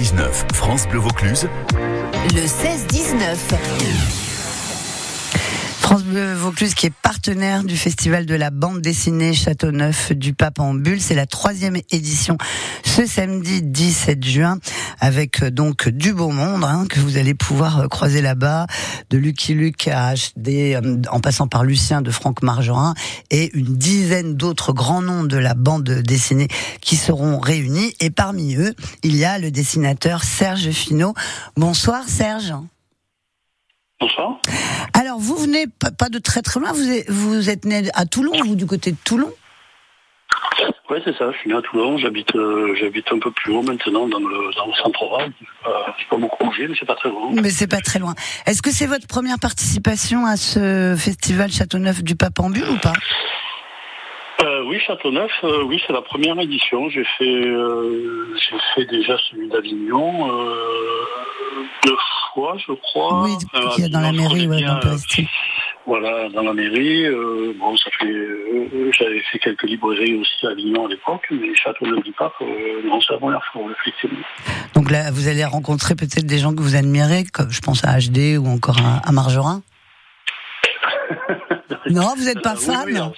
16-19, France Bleu Vaucluse. Le 16-19. France Bleu Vaucluse qui est partenaire du festival de la bande dessinée Châteauneuf du Pape en Bulle. C'est la troisième édition ce samedi 17 juin avec euh, donc du beau monde hein, que vous allez pouvoir euh, croiser là-bas, de Lucky Luke à HD euh, en passant par Lucien de Franck Margerin et une dizaine d'autres grands noms de la bande dessinée qui seront réunis. Et parmi eux, il y a le dessinateur Serge Finot. Bonsoir Serge. Bonsoir. Alors, vous venez pas de très très loin, vous êtes, vous êtes né à Toulon, vous du côté de Toulon? Oui, c'est ça, je suis né à Toulon, j'habite euh, j'habite un peu plus haut maintenant dans le, dans le centre-val. Euh, je pas beaucoup bougé, mais c'est pas très loin. Mais c'est pas très loin. Est-ce que c'est votre première participation à ce festival Châteauneuf du Pape en ou pas? Euh, oui, Châteauneuf, euh, oui, c'est la première édition. J'ai fait, euh, j'ai fait déjà celui d'Avignon deux fois, je crois. Oui, dans la mairie, ouais, dans le Voilà, dans la mairie. bon, ça fait, j'avais fait quelques librairies aussi à Avignon à l'époque, mais Châteauneuf du Pape, non, c'est la première fois, effectivement. Donc là, vous allez rencontrer peut-être des gens que vous admirez, comme je pense à HD ou encore à, à Margerin. Non, vous n'êtes pas fan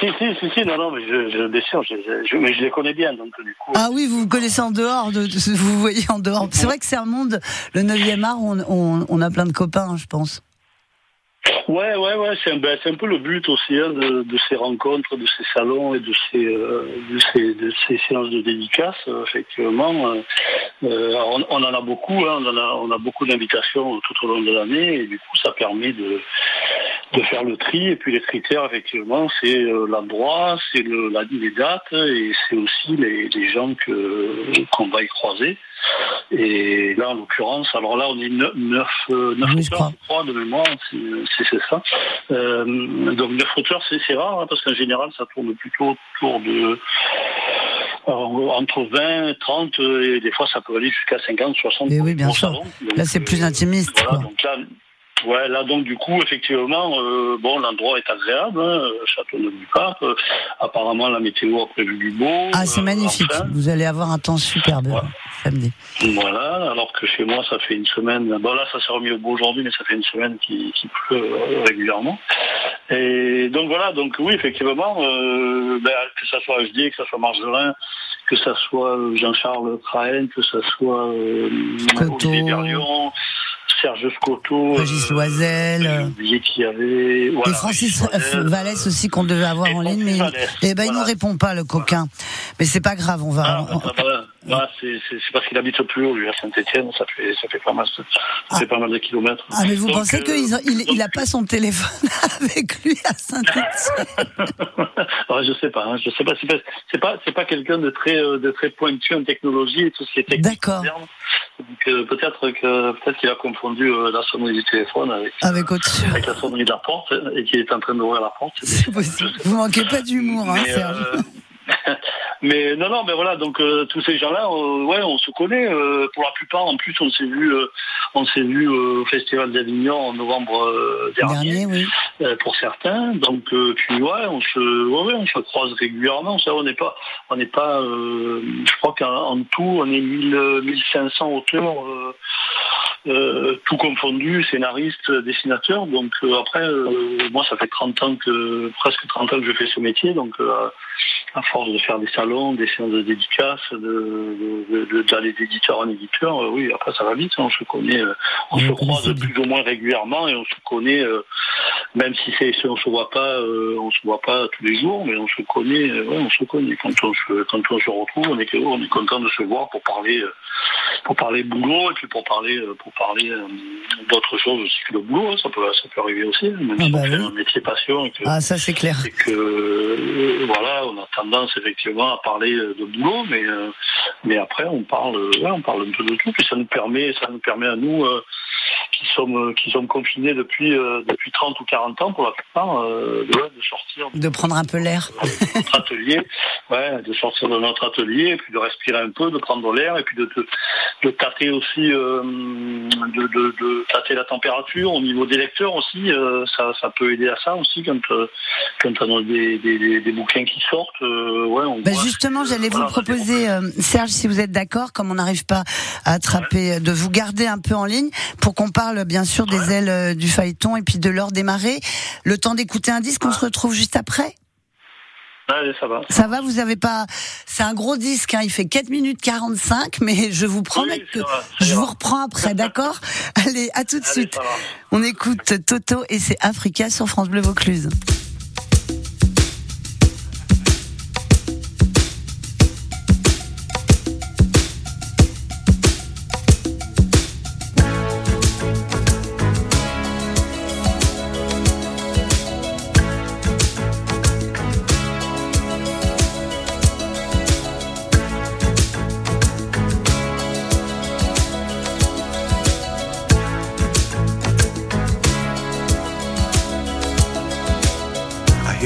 Si, si, si, si, non, non, mais je, je, je, mais je les connais bien, donc du coup. Ah oui, vous vous connaissez en dehors, de, vous voyez en dehors. C'est vrai que c'est un monde, le 9e art, on, on, on a plein de copains, hein, je pense. Ouais, ouais, ouais, c'est un, ben, un, peu le but aussi hein, de, de, ces rencontres, de ces salons et de ces, euh, de ces, de ces séances de dédicaces, euh, effectivement. Euh, euh, on, on, en a beaucoup, hein, on, en a, on a beaucoup d'invitations tout au long de l'année et du coup ça permet de, de faire le tri. Et puis les critères, effectivement, c'est euh, l'endroit, c'est le, la, les dates et c'est aussi les, les gens que qu'on va y croiser. Et là, en l'occurrence, alors là, on est neuf, neuf, euh, neuf auteurs, je crois, de mémoire, c'est ça. Euh, donc neuf auteurs, c'est rare, hein, parce qu'en général, ça tourne plutôt autour de entre 20, 30, et des fois, ça peut aller jusqu'à 50, 60. Et oui, bien sûr. là, c'est plus intimiste. Voilà, donc là, Ouais, là donc du coup effectivement, euh, bon l'endroit est agréable, hein, Châteauneuf-du-Pape. Euh, apparemment la météo a prévu du beau. Ah c'est euh, magnifique. Vous allez avoir un temps superbe samedi. Voilà, alors que chez moi ça fait une semaine. Bon là ça s'est remis au beau aujourd'hui, mais ça fait une semaine qui, qui pleut régulièrement. Et donc voilà, donc oui effectivement, ben, que ça soit HD, que ça soit Margelin, que ça soit Jean-Charles Crahen, que ça soit Olivier Berlion. Serge Scotto, Régis euh, Loisel, euh, avait, voilà, et Francis Vallès aussi qu'on devait avoir en ligne, mais eh ben, il nous répond pas le coquin. Mais c'est pas grave, on va. Ah, bah, bah, bah, c'est parce qu'il habite plus haut, lui, à Saint-Etienne, ça fait, ça fait pas mal, ça ah. fait pas mal de kilomètres. Ah, mais vous pensez euh, qu'il il, il a pas son téléphone avec lui à Saint-Etienne Je sais pas, hein, je sais pas, c'est pas, c'est pas, quelqu'un de très, de très pointu en technologie et tout ce qui est technique. D'accord. Donc euh, peut-être que peut-être qu'il a confondu euh, la sonnerie du téléphone avec, avec, avec, la sonnerie de la porte et qu'il est en train d'ouvrir la porte. Vous manquez pas d'humour, hein, Serge. Mais non, non, mais voilà, donc euh, tous ces gens-là, euh, ouais, on se connaît. Euh, pour la plupart, en plus, on s'est vu, on s'est vu au Festival d'Avignon en novembre dernier, oui. pour certains. Donc, puis ouais, on se, ouais, on se croise régulièrement. Ça, on n'est pas, on n'est pas. je crois qu'en tout, on est 1000, 1500 auteurs. tout confondu, scénariste, dessinateur. Donc après, moi, ça fait 30 ans que presque 30 ans que je fais ce métier. Donc à force de faire des salons, des séances de dédicaces, d'aller de, d'éditeur en éditeur, euh, oui, après ça va vite, on se connaît, euh, on se croise plus ou moins régulièrement et on se connaît, euh, même si c'est, on se voit pas, on se voit pas tous les jours, mais on se connaît, ouais, on se connaît. Quand on se, quand on se retrouve, on est, on est content de se voir pour parler, pour parler boulot et puis pour parler, pour parler d'autres choses aussi que le boulot, hein, ça peut, ça peut arriver aussi, même ah si on bah fait un métier passion. que, ah ça c'est clair. Et que voilà, on a tendance effectivement à parler euh, de boulot, mais euh, mais après on parle, ouais, on parle un peu de tout, puis ça nous permet, ça nous permet à nous euh, qui sommes qui sommes confinés depuis depuis 30 ou 40 ans pour la plupart de, de, sortir de prendre un peu l'air de notre atelier ouais de sortir de notre atelier et puis de respirer un peu de prendre l'air et puis de, de tâter aussi, euh, de, tâter la température au niveau des lecteurs aussi. Euh, ça, ça, peut aider à ça aussi quand, euh, quand on a des, des, des, bouquins qui sortent. ouais, on ben justement, j'allais vous proposer, Serge, si vous êtes d'accord, comme on n'arrive pas à attraper, de vous garder un peu en ligne pour qu'on parle bien sûr des ailes du phaéton et puis de l'heure démarrer. Le temps d'écouter un disque, on se retrouve juste après? Ça va. Ça va, vous avez pas. C'est un gros disque, hein, il fait 4 minutes 45, mais je vous promets que je vous reprends après, d'accord? Allez, à tout de suite. On écoute Toto et c'est Africa sur France Bleu Vaucluse.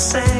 say.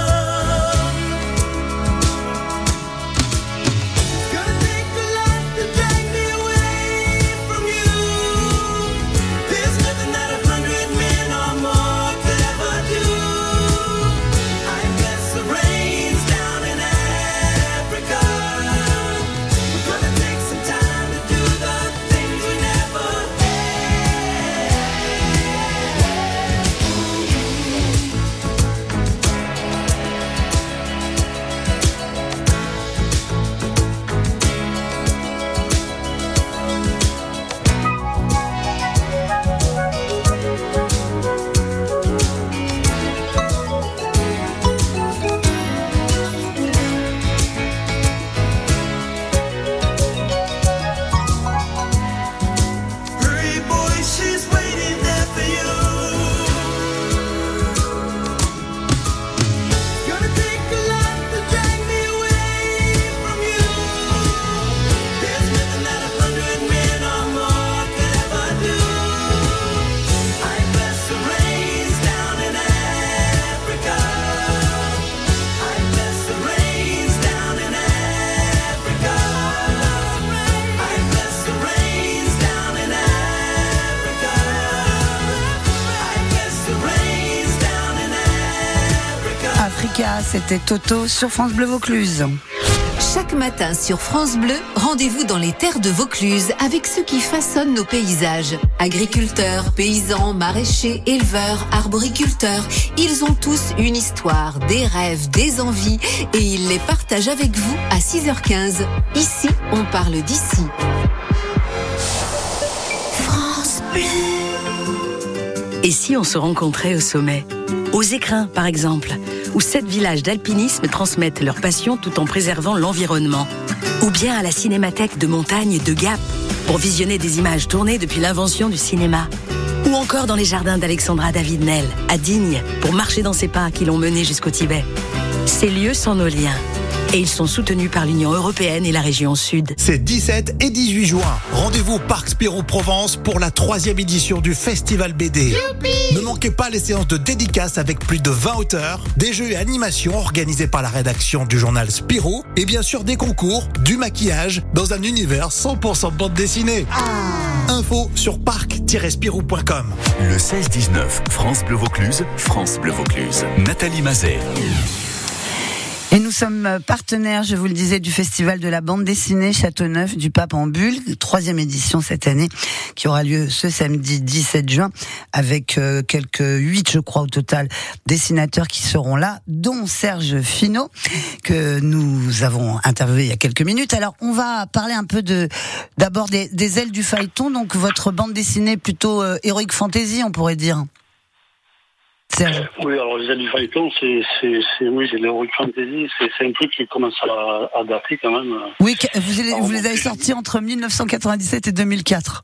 C'était Toto sur France Bleu Vaucluse. Chaque matin sur France Bleu, rendez-vous dans les terres de Vaucluse avec ceux qui façonnent nos paysages. Agriculteurs, paysans, maraîchers, éleveurs, arboriculteurs, ils ont tous une histoire, des rêves, des envies et ils les partagent avec vous à 6h15. Ici, on parle d'ici. France Bleu. Et si on se rencontrait au sommet? Aux écrins, par exemple? Où sept villages d'alpinisme transmettent leur passion tout en préservant l'environnement. ou bien à la cinémathèque de montagne de Gap pour visionner des images tournées depuis l'invention du cinéma. Ou encore dans les jardins d'Alexandra David Nel, à Digne, pour marcher dans ses pas qui l'ont mené jusqu'au Tibet. Ces lieux sont nos liens et ils sont soutenus par l'Union européenne et la région Sud. C'est 17 et 18 juin. Rendez-vous au Parc Spirou Provence pour la troisième édition du Festival BD. ne manquez pas les séances de dédicaces avec plus de 20 auteurs, des jeux et animations organisés par la rédaction du journal Spirou et bien sûr des concours, du maquillage dans un univers 100% bande dessinée. Ah. Info sur parc-spirou.com. Le 16-19, France Bleu Vaucluse, France Bleu Vaucluse. Nathalie Mazet. Et nous sommes partenaires, je vous le disais, du Festival de la bande dessinée Châteauneuf du Pape en Bulle, troisième édition cette année, qui aura lieu ce samedi 17 juin, avec euh, quelques huit, je crois, au total, dessinateurs qui seront là, dont Serge Finot, que nous avons interviewé il y a quelques minutes. Alors, on va parler un peu de, d'abord des, ailes du phaéton, donc votre bande dessinée plutôt euh, héroïque fantasy, on pourrait dire. Oui, alors les du phaéton, c'est, c'est, oui, c'est l'Heroic Fantasy, c'est, un truc qui commence à, à dater quand même. Oui, vous, vous les avez sortis entre 1997 et 2004.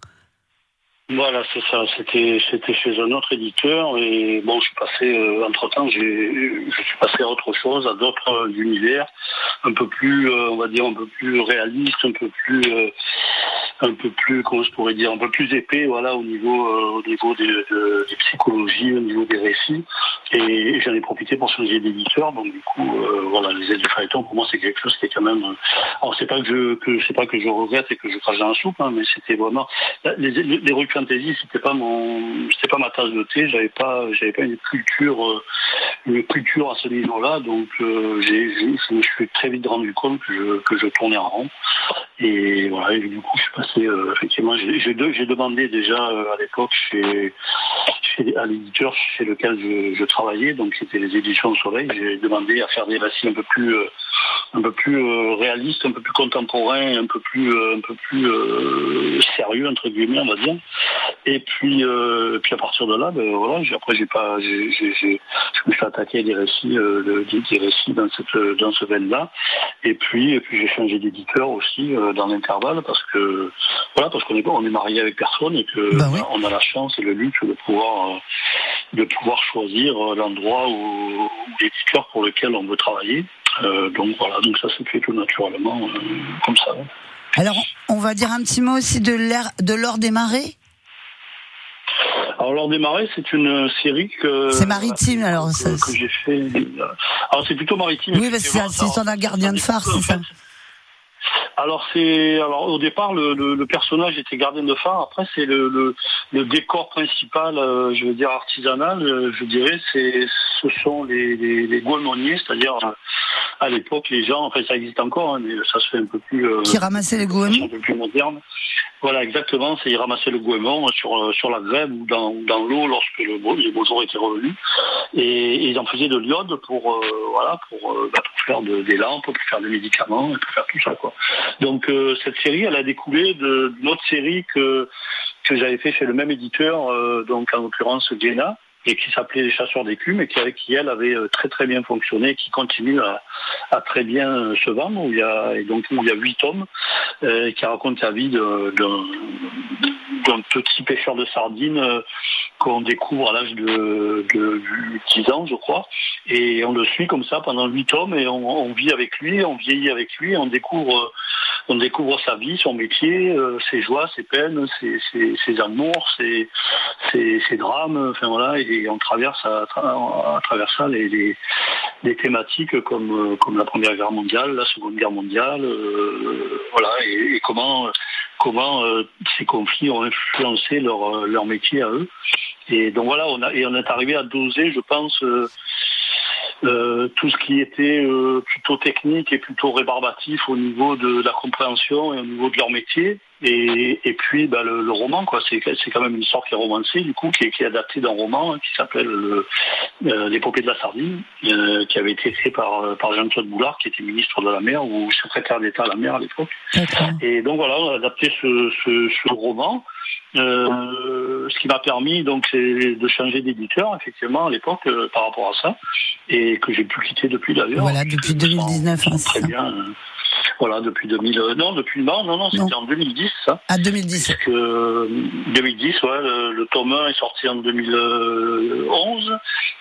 Voilà, c'est ça. C'était c'était chez un autre éditeur et bon, je suis passé euh, entre temps, j'ai je suis passé à autre chose, à d'autres univers, un peu plus, euh, on va dire, un peu plus réaliste, un peu plus euh, un peu plus, comment je pourrais dire, un peu plus épais, voilà, au niveau, euh, au niveau des, de, des psychologies, au niveau des récits. Et, j'en ai profité pour changer d'éditeur. Donc du coup, euh, voilà, les aides de Phaéton, pour moi, c'est quelque chose qui est quand même. Euh, alors c'est pas que je, que c'est pas que je regrette et que je crache dans la soupe, hein, mais c'était vraiment les, les, les rues fantasy, c'était pas mon, c'était pas ma tasse de thé. J'avais pas, j'avais pas une culture, une culture à ce niveau-là. Donc j'ai, je me suis très vite rendu compte que je, que je tournais en rond. Et voilà, et du coup, je suis passé, euh, effectivement, j'ai demandé déjà euh, à l'époque chez, chez, à l'éditeur chez lequel je, je travaillais, donc c'était les éditions Soleil, j'ai demandé à faire des récits un peu plus, euh, un peu plus réalistes, un peu plus contemporains, un peu plus, un peu plus sérieux entre guillemets, on va dire. Et puis, puis à partir de là, ben, voilà, après j'ai pas, je me suis attaqué à des récits, des, récits dans cette, dans ce veine-là. Et puis, et puis j'ai changé d'éditeur aussi dans l'intervalle parce que voilà parce qu'on est on est marié avec personne et que bah on a la chance et le luxe de pouvoir euh, de pouvoir choisir euh, l'endroit ou, l'éditeur pour lequel on veut travailler. Euh, donc voilà, donc ça se fait tout naturellement comme ça. Alors, on va dire un petit mot aussi de l'air de l'or des marées. Alors l'or des marées, c'est une série que c'est maritime alors que, j'ai fait. Alors c'est plutôt maritime. Oui, parce que c'est un gardien de phare, c'est ça. Alors c'est alors au départ le, personnage était gardien de phare. Après c'est le, décor principal, euh, je veux dire artisanal. Euh, je dirais ce sont les les, c'est-à-dire à l'époque les gens, enfin ça existe encore, hein, mais ça se fait un peu plus. Qui ramassaient les goémons. Un peu plus moderne. Voilà, exactement. C'est ils ramassaient le goémon sur sur la grève ou dans, dans l'eau lorsque le beau, les beaux jours étaient revenus, et, ils en faisaient de l'iode pour voilà pour, bah, pour faire de, des lampes, pour faire des médicaments, pour faire tout ça quoi. Donc euh, cette série, elle a découlé d'une autre série que que j'avais fait chez le même éditeur, euh, donc en l'occurrence Glénat, et qui s'appelait Les Chasseurs d'écume et qui, qui, elle, avait euh, très très bien fonctionné, qui continue à, très bien se vendre, où il y a, et donc où il y a huit tomes, qui racontent la vie d'un petit pêcheur de sardines qu'on découvre à l'âge de, de, 10 ans, je crois. Et on le suit comme ça pendant 8 tomes et on, vit avec lui, on vieillit avec lui, on découvre, on découvre sa vie, son métier, euh, ses joies, ses peines, ses, amours, ses, drames, enfin voilà, et on traverse à, travers ça les, les, thématiques comme, comme la Première Guerre mondiale, la Seconde Guerre mondiale, euh, voilà, et, comment euh, ces conflits ont influencé leur, métier à eux. Et donc voilà, on et on est arrivé à doser, je pense, euh, euh, tout ce qui était euh, plutôt technique et plutôt rébarbatif au niveau de la compréhension et au niveau de leur métier. Et, et puis bah, le, le, roman, quoi, c'est quand même une sorte qui est romancée, du coup, qui est, qui est adapté d'un roman hein, qui s'appelle L'épopée de la sardine, qui avait été écrit par, par Jean-Claude Boulard, qui était ministre de la mer ou secrétaire d'État à la mer à l'époque. Et donc voilà, on a adapté ce, ce, ce roman. Euh, ce qui m'a permis donc c'est de changer d'éditeur effectivement à l'époque par rapport à ça et que j'ai pu quitter depuis d'ailleurs. Voilà, depuis 2019. Hein, très bien. Voilà, depuis 2000. non, depuis non, non, non, c'était en 2010, ça. À 2010. Parce que 2010, ouais, le, tome 1 est sorti en 2011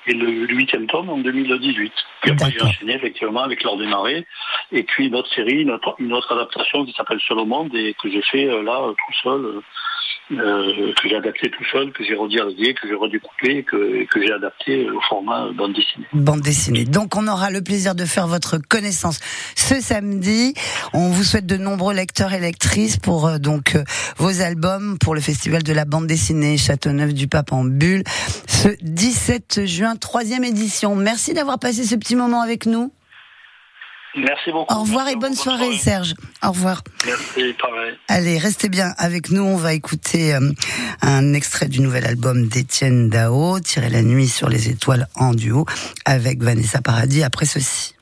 et le huitième tome en 2018. Puis après, j'ai enchaîné effectivement avec l'ordre des marées et puis une autre série, une autre, une autre adaptation qui s'appelle Seul au monde et que j'ai fait euh, là tout seul. Euh, euh, que j'ai adapté tout seul, que j'ai redirégué, que j'ai redécoupé, que, que j'ai adapté au format bande dessinée. Bande dessinée. Donc on aura le plaisir de faire votre connaissance ce samedi. On vous souhaite de nombreux lecteurs et lectrices pour euh, donc euh, vos albums pour le festival de la bande dessinée Châteauneuf du Pape en Bulle ce 17 juin, troisième édition. Merci d'avoir passé ce petit moment avec nous. Merci beaucoup. Au revoir et bonne, soirée, Serge. Au revoir. Merci, pareil. Allez, restez bien avec nous. On va écouter euh, un extrait du nouvel album d'Étienne Dao, Tirer la nuit sur les étoiles en duo, avec Vanessa Paradis après ceci.